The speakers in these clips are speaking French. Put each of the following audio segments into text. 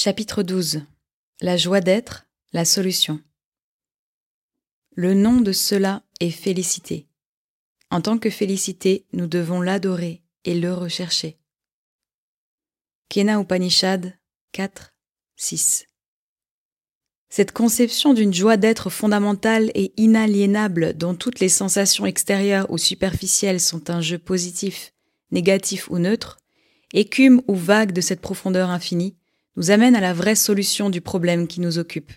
Chapitre 12 La joie d'être, la solution. Le nom de cela est félicité. En tant que félicité, nous devons l'adorer et le rechercher. Kena Upanishad 4, 6 Cette conception d'une joie d'être fondamentale et inaliénable dont toutes les sensations extérieures ou superficielles sont un jeu positif, négatif ou neutre, écume ou vague de cette profondeur infinie, nous amène à la vraie solution du problème qui nous occupe.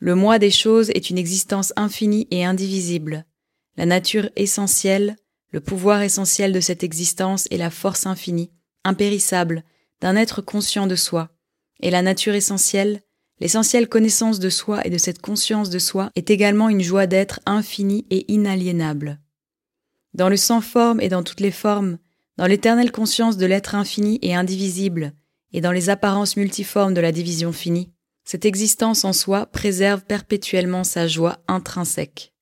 Le moi des choses est une existence infinie et indivisible. La nature essentielle, le pouvoir essentiel de cette existence est la force infinie, impérissable, d'un être conscient de soi. Et la nature essentielle, l'essentielle connaissance de soi et de cette conscience de soi est également une joie d'être infinie et inaliénable. Dans le sans forme et dans toutes les formes, dans l'éternelle conscience de l'être infini et indivisible, et dans les apparences multiformes de la division finie, cette existence en soi préserve perpétuellement sa joie intrinsèque.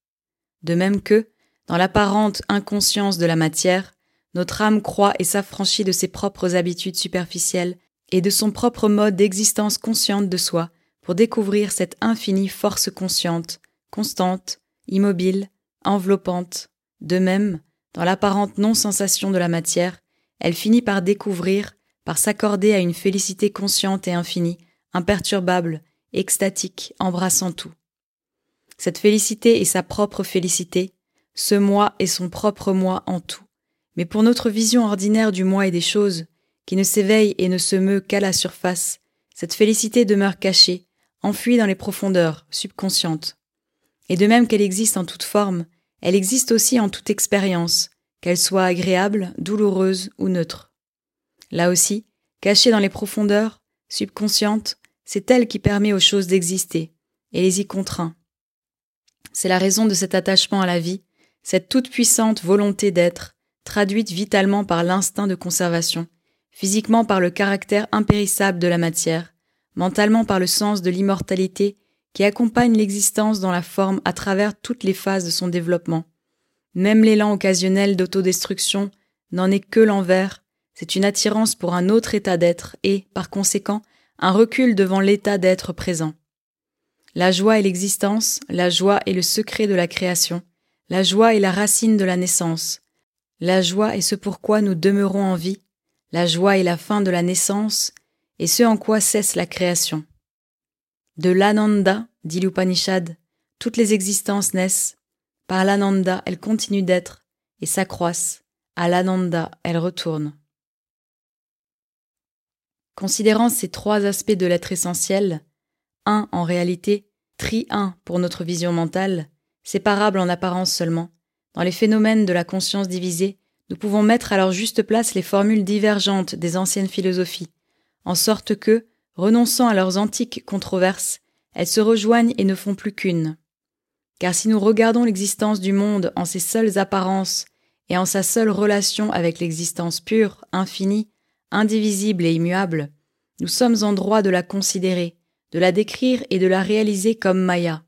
De même que, dans l'apparente inconscience de la matière, notre âme croit et s'affranchit de ses propres habitudes superficielles et de son propre mode d'existence consciente de soi pour découvrir cette infinie force consciente, constante, immobile, enveloppante. De même, dans l'apparente non-sensation de la matière, elle finit par découvrir par s'accorder à une félicité consciente et infinie, imperturbable, extatique, embrassant tout. Cette félicité est sa propre félicité, ce moi est son propre moi en tout. Mais pour notre vision ordinaire du moi et des choses, qui ne s'éveille et ne se meut qu'à la surface, cette félicité demeure cachée, enfuie dans les profondeurs, subconscientes. Et de même qu'elle existe en toute forme, elle existe aussi en toute expérience, qu'elle soit agréable, douloureuse ou neutre. Là aussi, cachée dans les profondeurs, subconsciente, c'est elle qui permet aux choses d'exister et les y contraint. C'est la raison de cet attachement à la vie, cette toute-puissante volonté d'être, traduite vitalement par l'instinct de conservation, physiquement par le caractère impérissable de la matière, mentalement par le sens de l'immortalité qui accompagne l'existence dans la forme à travers toutes les phases de son développement. Même l'élan occasionnel d'autodestruction n'en est que l'envers c'est une attirance pour un autre état d'être et, par conséquent, un recul devant l'état d'être présent. La joie est l'existence, la joie est le secret de la création, la joie est la racine de la naissance, la joie est ce pourquoi nous demeurons en vie, la joie est la fin de la naissance et ce en quoi cesse la création. De l'ananda, dit l'Upanishad, toutes les existences naissent, par l'ananda elles continuent d'être et s'accroissent, à l'ananda elles retournent. Considérant ces trois aspects de l'être essentiel, un en réalité, tri un pour notre vision mentale, séparable en apparence seulement, dans les phénomènes de la conscience divisée, nous pouvons mettre à leur juste place les formules divergentes des anciennes philosophies, en sorte que, renonçant à leurs antiques controverses, elles se rejoignent et ne font plus qu'une. Car si nous regardons l'existence du monde en ses seules apparences et en sa seule relation avec l'existence pure, infinie, indivisible et immuable, nous sommes en droit de la considérer, de la décrire et de la réaliser comme Maya.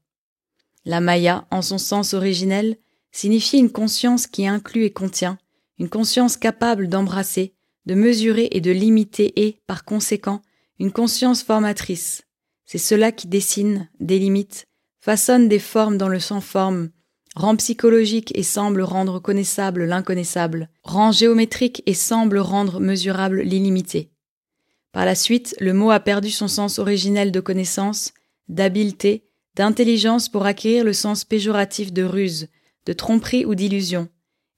La Maya, en son sens originel, signifie une conscience qui inclut et contient, une conscience capable d'embrasser, de mesurer et de limiter et, par conséquent, une conscience formatrice. C'est cela qui dessine, délimite, façonne des formes dans le sans rend psychologique et semble rendre connaissable l'inconnaissable, rend géométrique et semble rendre mesurable l'illimité. Par la suite, le mot a perdu son sens originel de connaissance, d'habileté, d'intelligence pour acquérir le sens péjoratif de ruse, de tromperie ou d'illusion,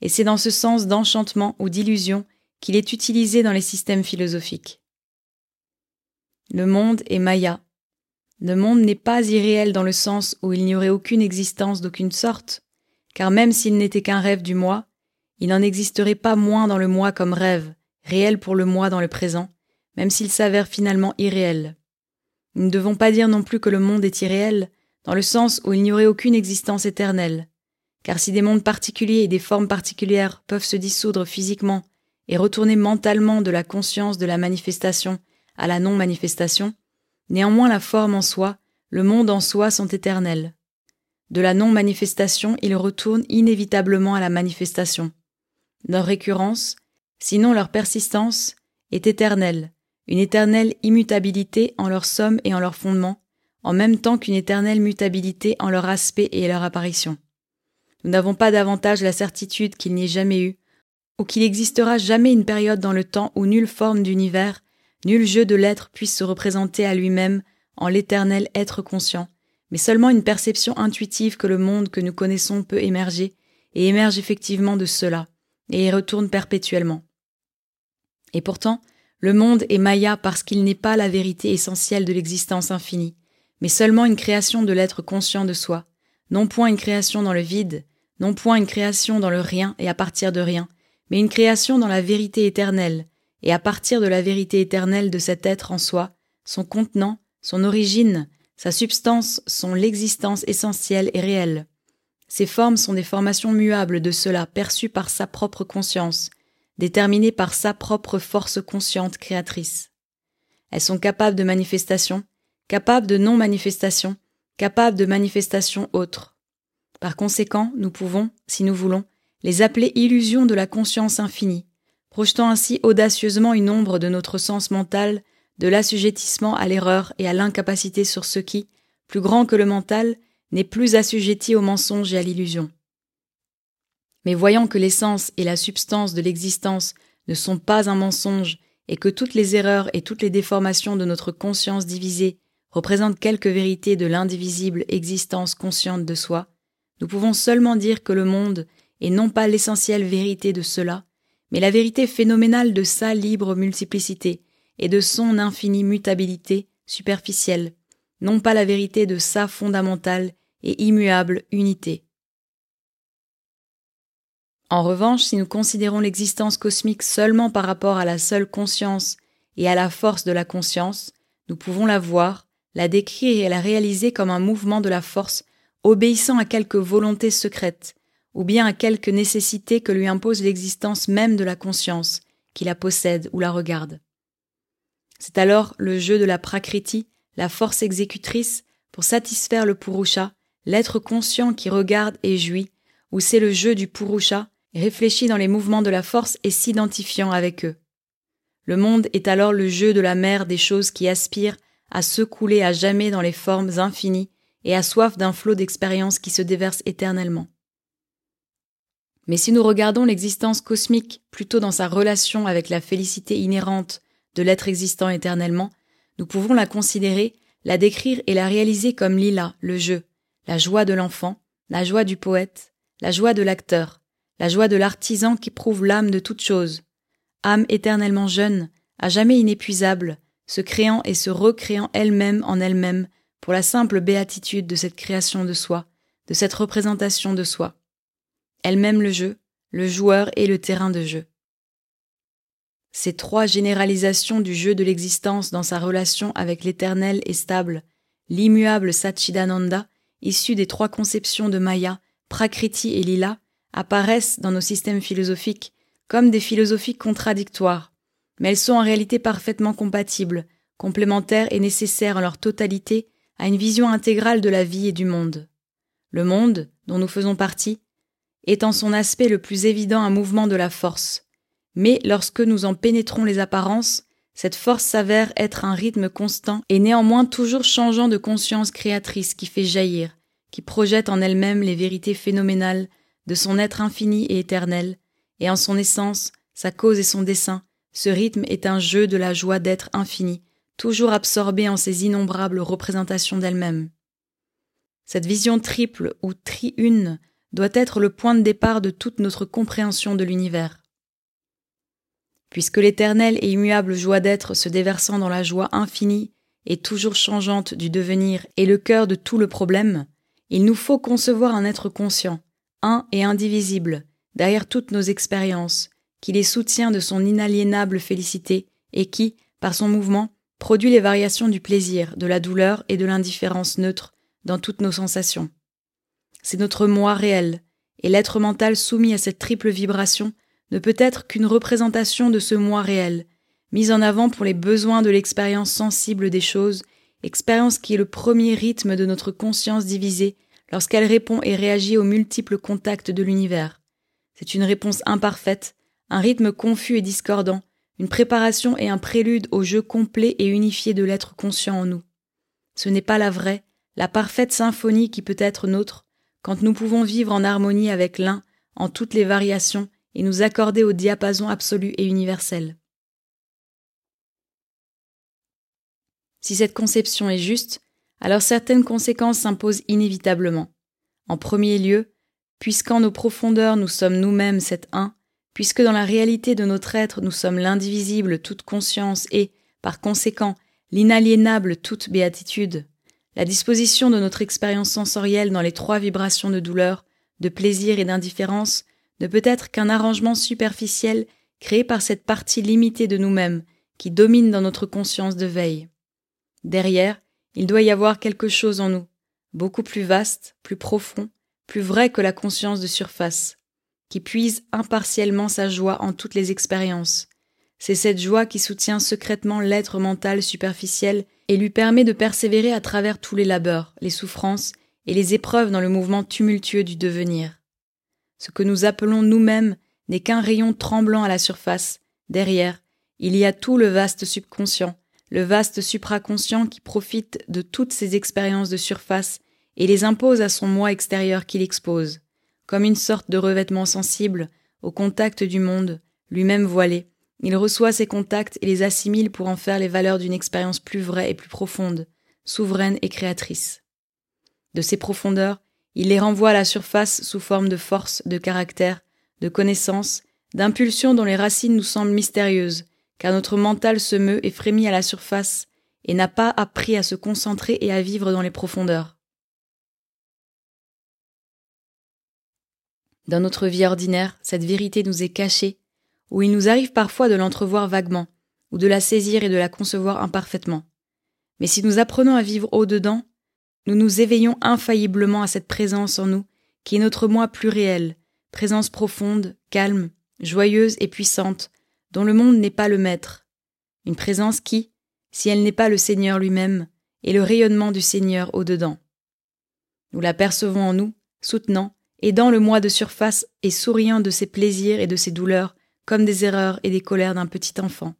et c'est dans ce sens d'enchantement ou d'illusion qu'il est utilisé dans les systèmes philosophiques. Le monde est Maya. Le monde n'est pas irréel dans le sens où il n'y aurait aucune existence d'aucune sorte, car même s'il n'était qu'un rêve du moi, il n'en existerait pas moins dans le moi comme rêve, réel pour le moi dans le présent, même s'il s'avère finalement irréel. Nous ne devons pas dire non plus que le monde est irréel, dans le sens où il n'y aurait aucune existence éternelle, car si des mondes particuliers et des formes particulières peuvent se dissoudre physiquement et retourner mentalement de la conscience de la manifestation à la non-manifestation, néanmoins la forme en soi, le monde en soi sont éternels. De la non-manifestation, ils retournent inévitablement à la manifestation. Leur récurrence, sinon leur persistance, est éternelle, une éternelle immutabilité en leur somme et en leur fondement, en même temps qu'une éternelle mutabilité en leur aspect et leur apparition. Nous n'avons pas davantage la certitude qu'il n'y ait jamais eu, ou qu'il existera jamais une période dans le temps où nulle forme d'univers, nul jeu de l'être puisse se représenter à lui-même en l'éternel être conscient, mais seulement une perception intuitive que le monde que nous connaissons peut émerger, et émerge effectivement de cela, et y retourne perpétuellement. Et pourtant, le monde est Maya parce qu'il n'est pas la vérité essentielle de l'existence infinie, mais seulement une création de l'être conscient de soi, non point une création dans le vide, non point une création dans le rien et à partir de rien, mais une création dans la vérité éternelle, et à partir de la vérité éternelle de cet être en soi, son contenant, son origine, sa substance sont l'existence essentielle et réelle. Ces formes sont des formations muables de cela perçues par sa propre conscience, déterminées par sa propre force consciente créatrice. Elles sont capables de manifestation, capables de non-manifestation, capables de manifestation autre. Par conséquent, nous pouvons, si nous voulons, les appeler illusions de la conscience infinie, projetant ainsi audacieusement une ombre de notre sens mental, de l'assujettissement à l'erreur et à l'incapacité sur ce qui, plus grand que le mental, n'est plus assujetti au mensonge et à l'illusion. Mais voyant que l'essence et la substance de l'existence ne sont pas un mensonge et que toutes les erreurs et toutes les déformations de notre conscience divisée représentent quelques vérités de l'indivisible existence consciente de soi, nous pouvons seulement dire que le monde est non pas l'essentielle vérité de cela, mais la vérité phénoménale de sa libre multiplicité et de son infinie mutabilité superficielle, non pas la vérité de sa fondamentale et immuable unité. En revanche, si nous considérons l'existence cosmique seulement par rapport à la seule conscience et à la force de la conscience, nous pouvons la voir, la décrire et la réaliser comme un mouvement de la force obéissant à quelque volonté secrète, ou bien à quelque nécessité que lui impose l'existence même de la conscience, qui la possède ou la regarde. C'est alors le jeu de la prakriti, la force exécutrice, pour satisfaire le purusha, l'être conscient qui regarde et jouit, ou c'est le jeu du purusha, réfléchi dans les mouvements de la force et s'identifiant avec eux. Le monde est alors le jeu de la mer des choses qui aspirent à se couler à jamais dans les formes infinies et à soif d'un flot d'expérience qui se déverse éternellement. Mais si nous regardons l'existence cosmique plutôt dans sa relation avec la félicité inhérente de l'être existant éternellement, nous pouvons la considérer, la décrire et la réaliser comme lila, le jeu, la joie de l'enfant, la joie du poète, la joie de l'acteur, la joie de l'artisan qui prouve l'âme de toute chose, âme éternellement jeune, à jamais inépuisable, se créant et se recréant elle-même en elle-même pour la simple béatitude de cette création de soi, de cette représentation de soi elle-même le jeu, le joueur et le terrain de jeu. Ces trois généralisations du jeu de l'existence dans sa relation avec l'éternel et stable, l'immuable Satchidananda, issu des trois conceptions de Maya, Prakriti et Lila, apparaissent dans nos systèmes philosophiques comme des philosophies contradictoires, mais elles sont en réalité parfaitement compatibles, complémentaires et nécessaires en leur totalité à une vision intégrale de la vie et du monde. Le monde, dont nous faisons partie, est en son aspect le plus évident un mouvement de la force. Mais lorsque nous en pénétrons les apparences, cette force s'avère être un rythme constant et néanmoins toujours changeant de conscience créatrice qui fait jaillir, qui projette en elle-même les vérités phénoménales de son être infini et éternel, et en son essence, sa cause et son dessein, ce rythme est un jeu de la joie d'être infini, toujours absorbé en ses innombrables représentations d'elle-même. Cette vision triple ou tri-une doit être le point de départ de toute notre compréhension de l'univers. Puisque l'éternelle et immuable joie d'être se déversant dans la joie infinie et toujours changeante du devenir est le cœur de tout le problème, il nous faut concevoir un être conscient, un et indivisible, derrière toutes nos expériences, qui les soutient de son inaliénable félicité et qui, par son mouvement, produit les variations du plaisir, de la douleur et de l'indifférence neutre dans toutes nos sensations. C'est notre moi réel, et l'être mental soumis à cette triple vibration ne peut être qu'une représentation de ce moi réel, mise en avant pour les besoins de l'expérience sensible des choses, expérience qui est le premier rythme de notre conscience divisée lorsqu'elle répond et réagit aux multiples contacts de l'univers. C'est une réponse imparfaite, un rythme confus et discordant, une préparation et un prélude au jeu complet et unifié de l'être conscient en nous. Ce n'est pas la vraie, la parfaite symphonie qui peut être nôtre, quand nous pouvons vivre en harmonie avec l'un en toutes les variations et nous accorder au diapason absolu et universel. Si cette conception est juste, alors certaines conséquences s'imposent inévitablement. En premier lieu, puisqu'en nos profondeurs nous sommes nous-mêmes cet un, puisque dans la réalité de notre être nous sommes l'indivisible toute conscience et, par conséquent, l'inaliénable toute béatitude, la disposition de notre expérience sensorielle dans les trois vibrations de douleur, de plaisir et d'indifférence ne peut être qu'un arrangement superficiel créé par cette partie limitée de nous-mêmes qui domine dans notre conscience de veille. Derrière, il doit y avoir quelque chose en nous, beaucoup plus vaste, plus profond, plus vrai que la conscience de surface, qui puise impartiellement sa joie en toutes les expériences. C'est cette joie qui soutient secrètement l'être mental superficiel et lui permet de persévérer à travers tous les labeurs, les souffrances et les épreuves dans le mouvement tumultueux du devenir. Ce que nous appelons nous-mêmes n'est qu'un rayon tremblant à la surface. Derrière, il y a tout le vaste subconscient, le vaste supraconscient qui profite de toutes ces expériences de surface et les impose à son moi extérieur qu'il expose, comme une sorte de revêtement sensible au contact du monde, lui-même voilé. Il reçoit ces contacts et les assimile pour en faire les valeurs d'une expérience plus vraie et plus profonde, souveraine et créatrice. De ces profondeurs, il les renvoie à la surface sous forme de force, de caractère, de connaissance, d'impulsions dont les racines nous semblent mystérieuses, car notre mental se meut et frémit à la surface, et n'a pas appris à se concentrer et à vivre dans les profondeurs. Dans notre vie ordinaire, cette vérité nous est cachée, ou il nous arrive parfois de l'entrevoir vaguement, ou de la saisir et de la concevoir imparfaitement. Mais si nous apprenons à vivre au-dedans, nous nous éveillons infailliblement à cette présence en nous, qui est notre moi plus réel, présence profonde, calme, joyeuse et puissante, dont le monde n'est pas le maître, une présence qui, si elle n'est pas le Seigneur lui-même, est le rayonnement du Seigneur au-dedans. Nous la percevons en nous, soutenant, aidant le moi de surface et souriant de ses plaisirs et de ses douleurs comme des erreurs et des colères d'un petit enfant.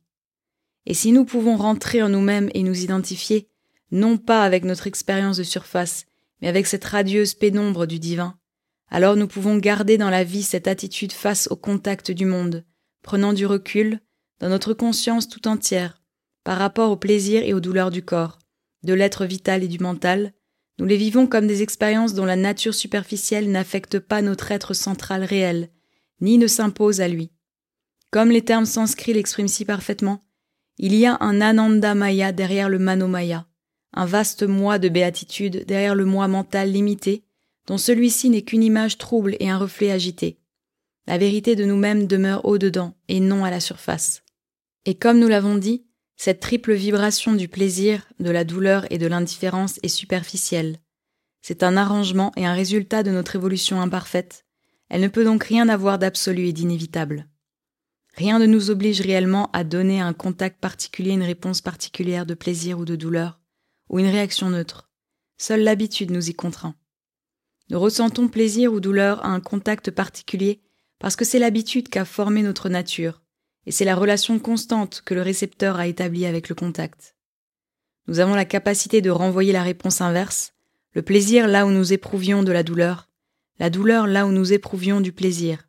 Et si nous pouvons rentrer en nous-mêmes et nous identifier, non pas avec notre expérience de surface, mais avec cette radieuse pénombre du divin, alors nous pouvons garder dans la vie cette attitude face au contact du monde, prenant du recul, dans notre conscience tout entière, par rapport aux plaisirs et aux douleurs du corps, de l'être vital et du mental, nous les vivons comme des expériences dont la nature superficielle n'affecte pas notre être central réel, ni ne s'impose à lui. Comme les termes sanscrits l'expriment si parfaitement, il y a un Ananda Maya derrière le Manomaya, un vaste moi de béatitude derrière le moi mental limité, dont celui-ci n'est qu'une image trouble et un reflet agité. La vérité de nous-mêmes demeure au-dedans et non à la surface. Et comme nous l'avons dit, cette triple vibration du plaisir, de la douleur et de l'indifférence est superficielle. C'est un arrangement et un résultat de notre évolution imparfaite. Elle ne peut donc rien avoir d'absolu et d'inévitable. Rien ne nous oblige réellement à donner à un contact particulier une réponse particulière de plaisir ou de douleur, ou une réaction neutre. Seule l'habitude nous y contraint. Nous ressentons plaisir ou douleur à un contact particulier parce que c'est l'habitude qu'a formé notre nature, et c'est la relation constante que le récepteur a établie avec le contact. Nous avons la capacité de renvoyer la réponse inverse, le plaisir là où nous éprouvions de la douleur, la douleur là où nous éprouvions du plaisir.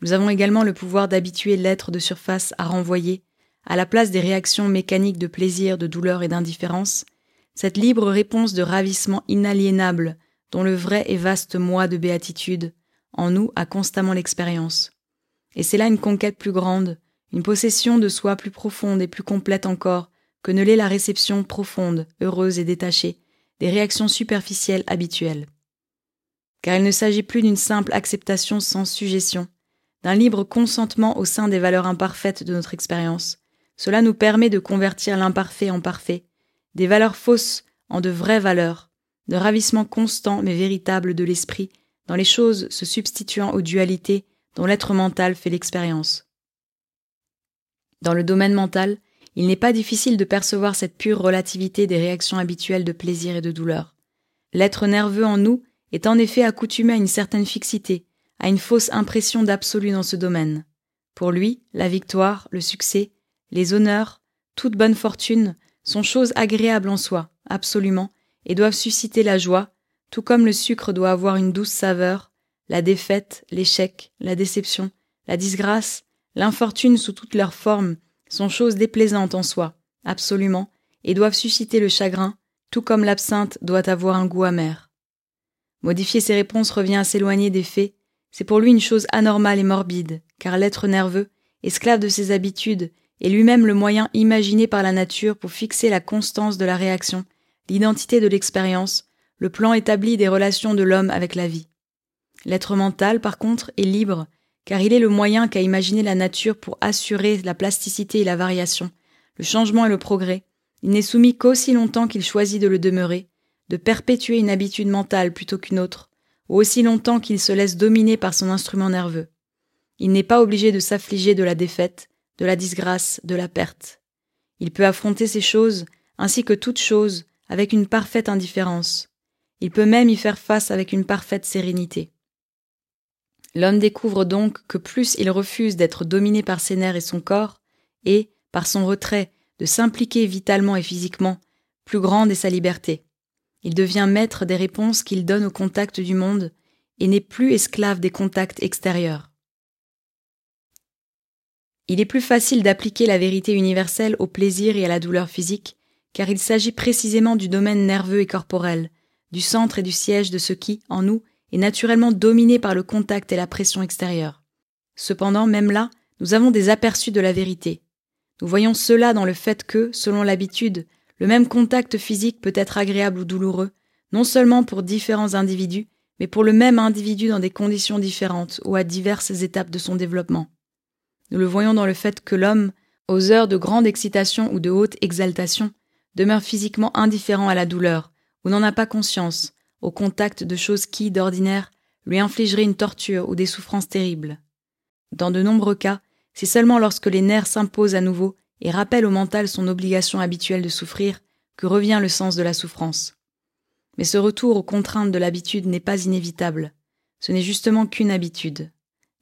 Nous avons également le pouvoir d'habituer l'être de surface à renvoyer, à la place des réactions mécaniques de plaisir, de douleur et d'indifférence, cette libre réponse de ravissement inaliénable dont le vrai et vaste moi de béatitude, en nous a constamment l'expérience. Et c'est là une conquête plus grande, une possession de soi plus profonde et plus complète encore que ne l'est la réception profonde, heureuse et détachée des réactions superficielles habituelles. Car il ne s'agit plus d'une simple acceptation sans suggestion, d'un libre consentement au sein des valeurs imparfaites de notre expérience. Cela nous permet de convertir l'imparfait en parfait, des valeurs fausses en de vraies valeurs, de ravissement constant mais véritable de l'esprit dans les choses se substituant aux dualités dont l'être mental fait l'expérience. Dans le domaine mental, il n'est pas difficile de percevoir cette pure relativité des réactions habituelles de plaisir et de douleur. L'être nerveux en nous est en effet accoutumé à une certaine fixité, à une fausse impression d'absolu dans ce domaine. Pour lui, la victoire, le succès, les honneurs, toute bonne fortune sont choses agréables en soi, absolument, et doivent susciter la joie, tout comme le sucre doit avoir une douce saveur, la défaite, l'échec, la déception, la disgrâce, l'infortune sous toutes leurs formes sont choses déplaisantes en soi, absolument, et doivent susciter le chagrin, tout comme l'absinthe doit avoir un goût amer. Modifier ses réponses revient à s'éloigner des faits, c'est pour lui une chose anormale et morbide, car l'être nerveux, esclave de ses habitudes, est lui-même le moyen imaginé par la nature pour fixer la constance de la réaction, l'identité de l'expérience, le plan établi des relations de l'homme avec la vie. L'être mental, par contre, est libre, car il est le moyen qu'a imaginé la nature pour assurer la plasticité et la variation, le changement et le progrès. Il n'est soumis qu'aussi longtemps qu'il choisit de le demeurer, de perpétuer une habitude mentale plutôt qu'une autre, ou aussi longtemps qu'il se laisse dominer par son instrument nerveux. Il n'est pas obligé de s'affliger de la défaite, de la disgrâce, de la perte. Il peut affronter ces choses, ainsi que toutes choses, avec une parfaite indifférence. Il peut même y faire face avec une parfaite sérénité. L'homme découvre donc que plus il refuse d'être dominé par ses nerfs et son corps, et, par son retrait, de s'impliquer vitalement et physiquement, plus grande est sa liberté. Il devient maître des réponses qu'il donne au contact du monde, et n'est plus esclave des contacts extérieurs. Il est plus facile d'appliquer la vérité universelle au plaisir et à la douleur physique, car il s'agit précisément du domaine nerveux et corporel, du centre et du siège de ce qui, en nous, est naturellement dominé par le contact et la pression extérieure. Cependant, même là, nous avons des aperçus de la vérité. Nous voyons cela dans le fait que, selon l'habitude, le même contact physique peut être agréable ou douloureux, non seulement pour différents individus, mais pour le même individu dans des conditions différentes ou à diverses étapes de son développement. Nous le voyons dans le fait que l'homme, aux heures de grande excitation ou de haute exaltation, demeure physiquement indifférent à la douleur, ou n'en a pas conscience, au contact de choses qui, d'ordinaire, lui infligeraient une torture ou des souffrances terribles. Dans de nombreux cas, c'est seulement lorsque les nerfs s'imposent à nouveau et rappellent au mental son obligation habituelle de souffrir que revient le sens de la souffrance. Mais ce retour aux contraintes de l'habitude n'est pas inévitable. Ce n'est justement qu'une habitude.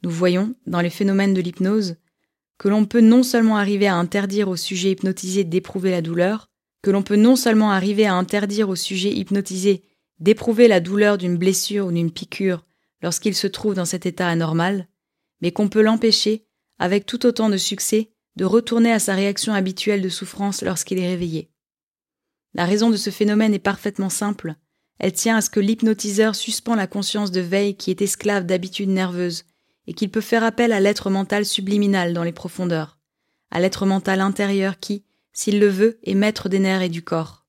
Nous voyons, dans les phénomènes de l'hypnose, que l'on peut non seulement arriver à interdire au sujet hypnotisé d'éprouver la douleur, que l'on peut non seulement arriver à interdire au sujet hypnotisé d'éprouver la douleur d'une blessure ou d'une piqûre lorsqu'il se trouve dans cet état anormal, mais qu'on peut l'empêcher, avec tout autant de succès, de retourner à sa réaction habituelle de souffrance lorsqu'il est réveillé. La raison de ce phénomène est parfaitement simple. Elle tient à ce que l'hypnotiseur suspend la conscience de veille qui est esclave d'habitudes nerveuses, et qu'il peut faire appel à l'être mental subliminal dans les profondeurs, à l'être mental intérieur qui, s'il le veut, est maître des nerfs et du corps.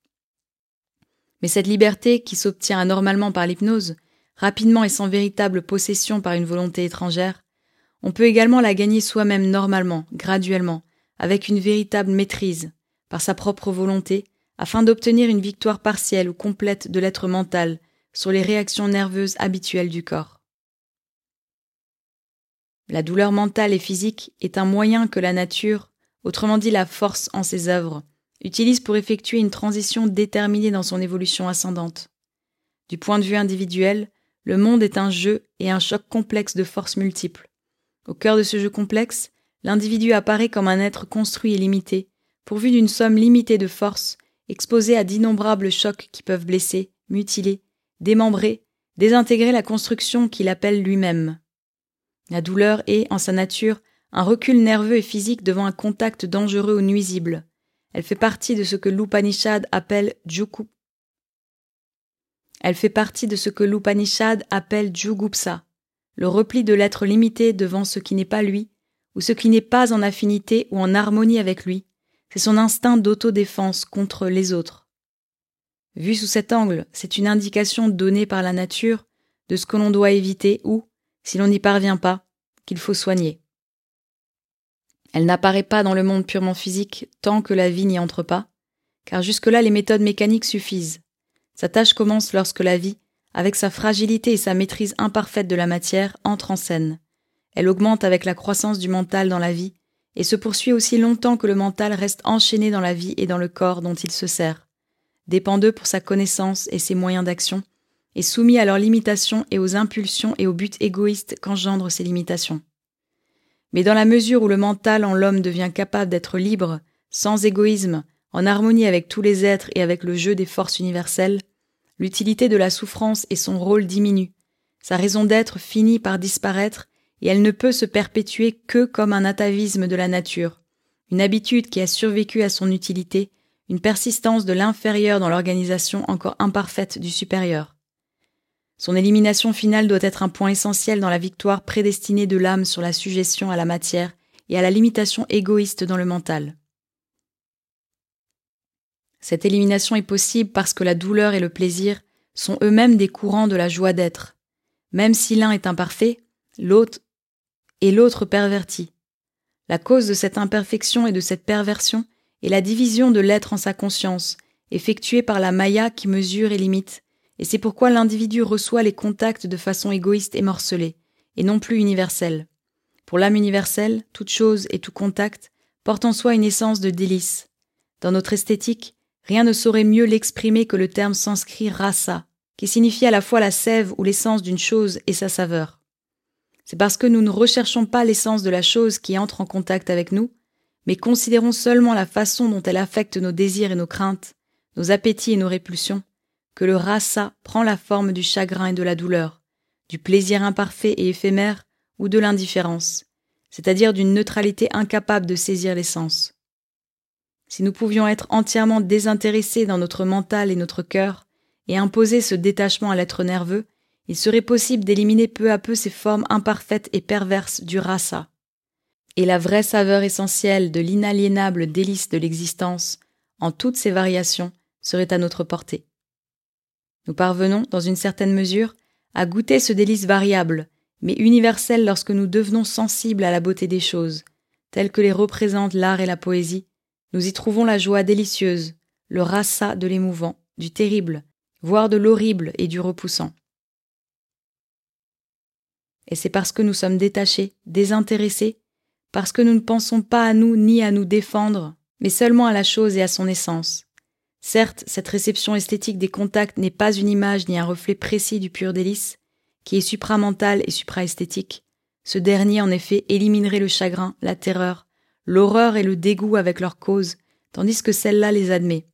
Mais cette liberté, qui s'obtient anormalement par l'hypnose, rapidement et sans véritable possession par une volonté étrangère, on peut également la gagner soi-même normalement, graduellement, avec une véritable maîtrise, par sa propre volonté, afin d'obtenir une victoire partielle ou complète de l'être mental sur les réactions nerveuses habituelles du corps. La douleur mentale et physique est un moyen que la nature, autrement dit la force en ses œuvres, utilise pour effectuer une transition déterminée dans son évolution ascendante. Du point de vue individuel, le monde est un jeu et un choc complexe de forces multiples. Au cœur de ce jeu complexe, l'individu apparaît comme un être construit et limité, pourvu d'une somme limitée de forces, exposé à d'innombrables chocs qui peuvent blesser, mutiler, démembrer, désintégrer la construction qu'il appelle lui-même. La douleur est, en sa nature, un recul nerveux et physique devant un contact dangereux ou nuisible. Elle fait partie de ce que l'Upanishad appelle Juku. Elle fait partie de ce que l'Upanishad appelle Jugupsa, le repli de l'être limité devant ce qui n'est pas lui, ou ce qui n'est pas en affinité ou en harmonie avec lui. C'est son instinct d'autodéfense contre les autres. Vu sous cet angle, c'est une indication donnée par la nature de ce que l'on doit éviter ou, si l'on n'y parvient pas, qu'il faut soigner. Elle n'apparaît pas dans le monde purement physique tant que la vie n'y entre pas, car jusque-là les méthodes mécaniques suffisent. Sa tâche commence lorsque la vie, avec sa fragilité et sa maîtrise imparfaite de la matière, entre en scène. Elle augmente avec la croissance du mental dans la vie, et se poursuit aussi longtemps que le mental reste enchaîné dans la vie et dans le corps dont il se sert, dépendeux pour sa connaissance et ses moyens d'action, et soumis à leurs limitations et aux impulsions et aux buts égoïstes qu'engendrent ces limitations. Mais dans la mesure où le mental en l'homme devient capable d'être libre, sans égoïsme, en harmonie avec tous les êtres et avec le jeu des forces universelles, l'utilité de la souffrance et son rôle diminuent, sa raison d'être finit par disparaître et elle ne peut se perpétuer que comme un atavisme de la nature, une habitude qui a survécu à son utilité, une persistance de l'inférieur dans l'organisation encore imparfaite du supérieur. Son élimination finale doit être un point essentiel dans la victoire prédestinée de l'âme sur la suggestion à la matière et à la limitation égoïste dans le mental. Cette élimination est possible parce que la douleur et le plaisir sont eux-mêmes des courants de la joie d'être. Même si l'un est imparfait, l'autre et l'autre perverti. La cause de cette imperfection et de cette perversion est la division de l'être en sa conscience, effectuée par la maya qui mesure et limite, et c'est pourquoi l'individu reçoit les contacts de façon égoïste et morcelée, et non plus universelle. Pour l'âme universelle, toute chose et tout contact porte en soi une essence de délice. Dans notre esthétique, Rien ne saurait mieux l'exprimer que le terme sanskrit rasa, qui signifie à la fois la sève ou l'essence d'une chose et sa saveur. C'est parce que nous ne recherchons pas l'essence de la chose qui entre en contact avec nous, mais considérons seulement la façon dont elle affecte nos désirs et nos craintes, nos appétits et nos répulsions, que le rasa prend la forme du chagrin et de la douleur, du plaisir imparfait et éphémère ou de l'indifférence, c'est-à-dire d'une neutralité incapable de saisir l'essence. Si nous pouvions être entièrement désintéressés dans notre mental et notre cœur, et imposer ce détachement à l'être nerveux, il serait possible d'éliminer peu à peu ces formes imparfaites et perverses du rasa. Et la vraie saveur essentielle de l'inaliénable délice de l'existence, en toutes ses variations, serait à notre portée. Nous parvenons, dans une certaine mesure, à goûter ce délice variable, mais universel lorsque nous devenons sensibles à la beauté des choses, telles que les représentent l'art et la poésie, nous y trouvons la joie délicieuse, le rasa de l'émouvant, du terrible, voire de l'horrible et du repoussant. Et c'est parce que nous sommes détachés, désintéressés, parce que nous ne pensons pas à nous ni à nous défendre, mais seulement à la chose et à son essence. Certes, cette réception esthétique des contacts n'est pas une image ni un reflet précis du pur délice, qui est supramental et supraesthétique. Ce dernier, en effet, éliminerait le chagrin, la terreur, l'horreur et le dégoût avec leur cause, tandis que celle-là les admet.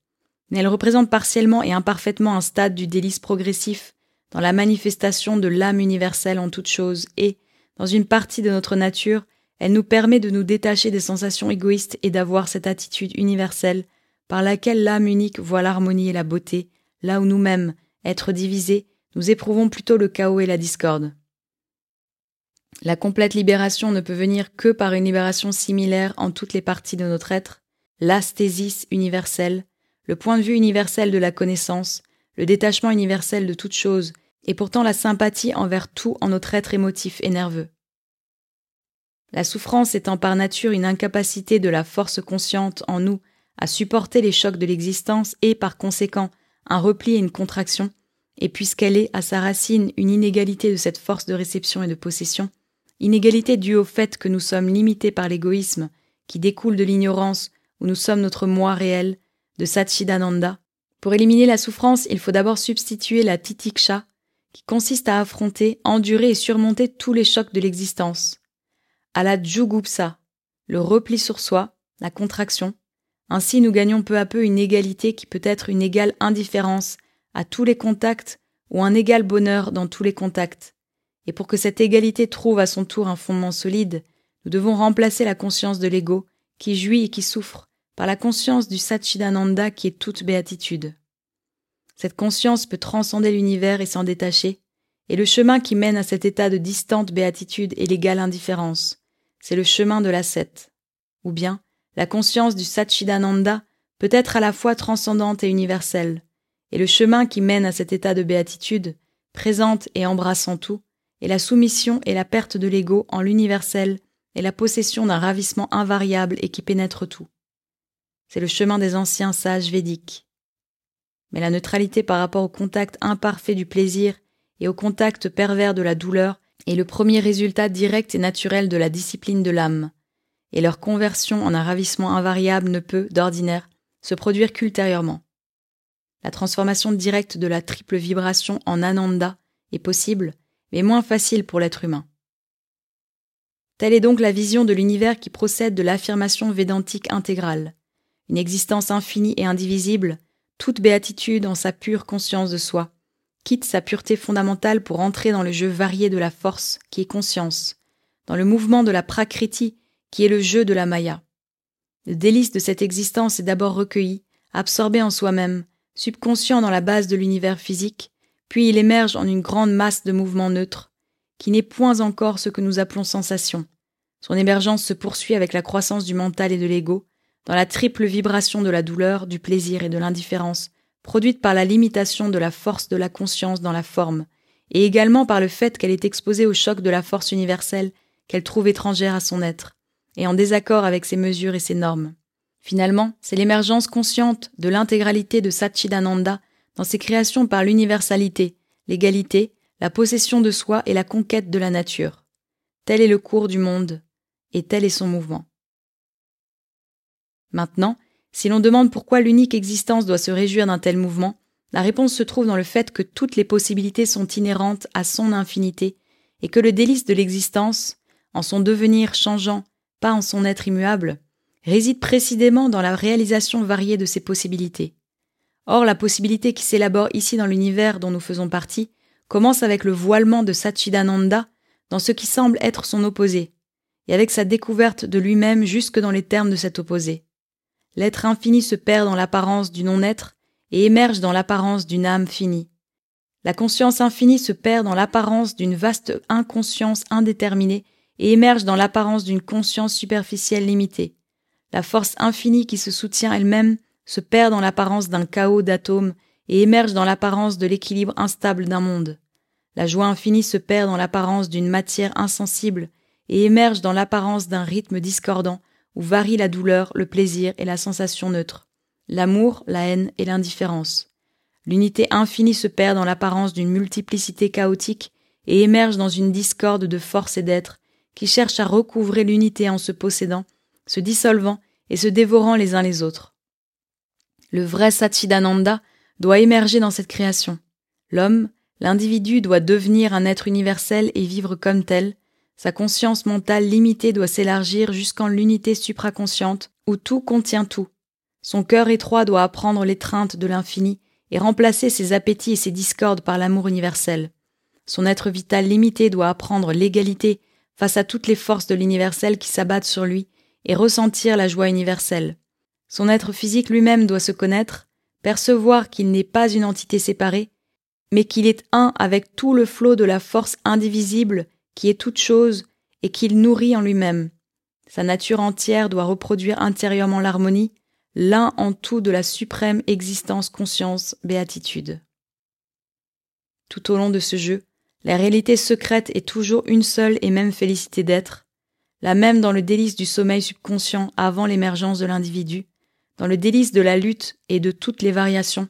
Mais elle représente partiellement et imparfaitement un stade du délice progressif dans la manifestation de l'âme universelle en toute chose et, dans une partie de notre nature, elle nous permet de nous détacher des sensations égoïstes et d'avoir cette attitude universelle par laquelle l'âme unique voit l'harmonie et la beauté, là où nous-mêmes, être divisés, nous éprouvons plutôt le chaos et la discorde. La complète libération ne peut venir que par une libération similaire en toutes les parties de notre être, l'asthésis universelle, le point de vue universel de la connaissance, le détachement universel de toute chose, et pourtant la sympathie envers tout en notre être émotif et nerveux. La souffrance étant par nature une incapacité de la force consciente en nous à supporter les chocs de l'existence et par conséquent un repli et une contraction, et puisqu'elle est à sa racine une inégalité de cette force de réception et de possession, Inégalité due au fait que nous sommes limités par l'égoïsme, qui découle de l'ignorance où nous sommes notre moi réel, de Satchidananda. Pour éliminer la souffrance, il faut d'abord substituer la titiksha, qui consiste à affronter, endurer et surmonter tous les chocs de l'existence, à la jugupsa, le repli sur soi, la contraction. Ainsi nous gagnons peu à peu une égalité qui peut être une égale indifférence à tous les contacts ou un égal bonheur dans tous les contacts. Et pour que cette égalité trouve à son tour un fondement solide, nous devons remplacer la conscience de l'ego, qui jouit et qui souffre, par la conscience du Satchidananda qui est toute béatitude. Cette conscience peut transcender l'univers et s'en détacher, et le chemin qui mène à cet état de distante béatitude est l'égale indifférence. C'est le chemin de l'ascète. Ou bien, la conscience du Satchidananda peut être à la fois transcendante et universelle, et le chemin qui mène à cet état de béatitude, présente et embrassant tout, et la soumission et la perte de l'ego en l'universel et la possession d'un ravissement invariable et qui pénètre tout. C'est le chemin des anciens sages védiques. Mais la neutralité par rapport au contact imparfait du plaisir et au contact pervers de la douleur est le premier résultat direct et naturel de la discipline de l'âme, et leur conversion en un ravissement invariable ne peut, d'ordinaire, se produire qu'ultérieurement. La transformation directe de la triple vibration en ananda est possible mais moins facile pour l'être humain. Telle est donc la vision de l'univers qui procède de l'affirmation védantique intégrale. Une existence infinie et indivisible, toute béatitude en sa pure conscience de soi, quitte sa pureté fondamentale pour entrer dans le jeu varié de la force qui est conscience, dans le mouvement de la prakriti qui est le jeu de la maya. Le délice de cette existence est d'abord recueilli, absorbé en soi-même, subconscient dans la base de l'univers physique, puis il émerge en une grande masse de mouvements neutres, qui n'est point encore ce que nous appelons sensation. Son émergence se poursuit avec la croissance du mental et de l'ego, dans la triple vibration de la douleur, du plaisir et de l'indifférence, produite par la limitation de la force de la conscience dans la forme, et également par le fait qu'elle est exposée au choc de la force universelle qu'elle trouve étrangère à son être, et en désaccord avec ses mesures et ses normes. Finalement, c'est l'émergence consciente de l'intégralité de Satchidananda dans ses créations par l'universalité, l'égalité, la possession de soi et la conquête de la nature. Tel est le cours du monde, et tel est son mouvement. Maintenant, si l'on demande pourquoi l'unique existence doit se réjouir d'un tel mouvement, la réponse se trouve dans le fait que toutes les possibilités sont inhérentes à son infinité, et que le délice de l'existence, en son devenir changeant, pas en son être immuable, réside précisément dans la réalisation variée de ces possibilités. Or, la possibilité qui s'élabore ici dans l'univers dont nous faisons partie commence avec le voilement de Satchidananda dans ce qui semble être son opposé, et avec sa découverte de lui-même jusque dans les termes de cet opposé. L'être infini se perd dans l'apparence du non-être et émerge dans l'apparence d'une âme finie. La conscience infinie se perd dans l'apparence d'une vaste inconscience indéterminée et émerge dans l'apparence d'une conscience superficielle limitée. La force infinie qui se soutient elle-même se perd dans l'apparence d'un chaos d'atomes et émerge dans l'apparence de l'équilibre instable d'un monde. La joie infinie se perd dans l'apparence d'une matière insensible et émerge dans l'apparence d'un rythme discordant où varie la douleur, le plaisir et la sensation neutre, l'amour, la haine et l'indifférence. L'unité infinie se perd dans l'apparence d'une multiplicité chaotique et émerge dans une discorde de force et d'être qui cherche à recouvrer l'unité en se possédant, se dissolvant et se dévorant les uns les autres. Le vrai Satchidananda doit émerger dans cette création. L'homme, l'individu doit devenir un être universel et vivre comme tel, sa conscience mentale limitée doit s'élargir jusqu'en l'unité supraconsciente où tout contient tout. Son cœur étroit doit apprendre l'étreinte de l'infini et remplacer ses appétits et ses discordes par l'amour universel. Son être vital limité doit apprendre l'égalité face à toutes les forces de l'universel qui s'abattent sur lui et ressentir la joie universelle. Son être physique lui-même doit se connaître, percevoir qu'il n'est pas une entité séparée, mais qu'il est un avec tout le flot de la force indivisible qui est toute chose et qu'il nourrit en lui-même. Sa nature entière doit reproduire intérieurement l'harmonie, l'un en tout de la suprême existence conscience béatitude. Tout au long de ce jeu, la réalité secrète est toujours une seule et même félicité d'être, la même dans le délice du sommeil subconscient avant l'émergence de l'individu, dans le délice de la lutte et de toutes les variations,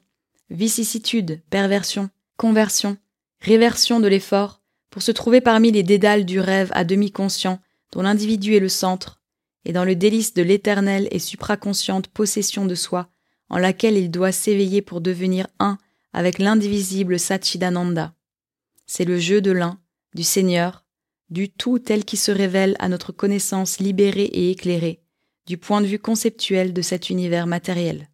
vicissitude, perversion, conversion, réversion de l'effort, pour se trouver parmi les dédales du rêve à demi conscient dont l'individu est le centre, et dans le délice de l'éternelle et supraconsciente possession de soi, en laquelle il doit s'éveiller pour devenir un avec l'indivisible Satchidananda. C'est le jeu de l'un, du Seigneur, du tout tel qui se révèle à notre connaissance libérée et éclairée, du point de vue conceptuel de cet univers matériel.